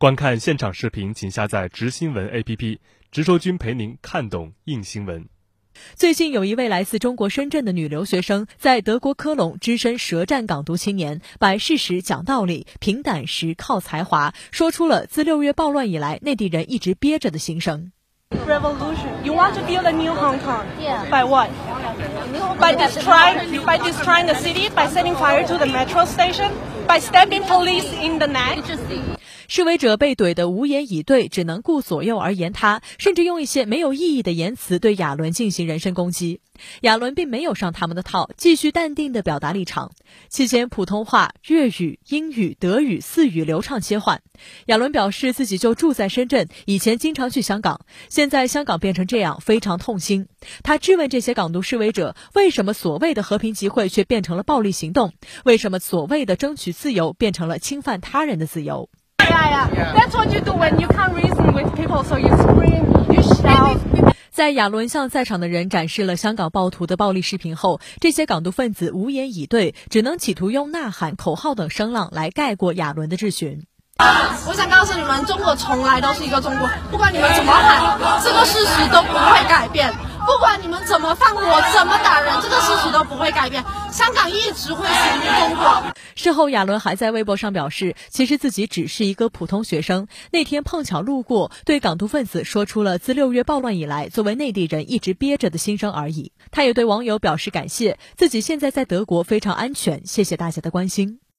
观看现场视频，请下载“直新闻 ”APP，直说君陪您看懂硬新闻。最近有一位来自中国深圳的女留学生，在德国科隆只身舌战港独青年，摆事实讲道理，凭胆识靠才华，说出了自六月暴乱以来内地人一直憋着的心声。Revolution. You want to build a new Hong Kong? Yeah. By what? By destroying, by destroying the city, by setting fire to the metro station, by stabbing police in the neck. 示威者被怼得无言以对，只能顾左右而言他，甚至用一些没有意义的言辞对亚伦进行人身攻击。亚伦并没有上他们的套，继续淡定地表达立场。期间，普通话、粤语、英语、德语四语流畅切换。亚伦表示自己就住在深圳，以前经常去香港，现在香港变成这样，非常痛心。他质问这些港独示威者：为什么所谓的和平集会却变成了暴力行动？为什么所谓的争取自由变成了侵犯他人的自由？Yeah, yeah. That's what you do when you can't reason with people, so you scream, you shout. 在亚伦向在场的人展示了香港暴徒的暴力视频后，这些港独分子无言以对，只能企图用呐喊、口号等声浪来盖过亚伦的质询。我想告诉你们，中国从来都是一个中国，不管你们怎么喊，这个事实都不会改变。不管你们怎么放火、怎么打人，这个事实都不会改变。香港一直会属于中国。事后，亚伦还在微博上表示，其实自己只是一个普通学生，那天碰巧路过，对港独分子说出了自六月暴乱以来作为内地人一直憋着的心声而已。他也对网友表示感谢，自己现在在德国非常安全，谢谢大家的关心。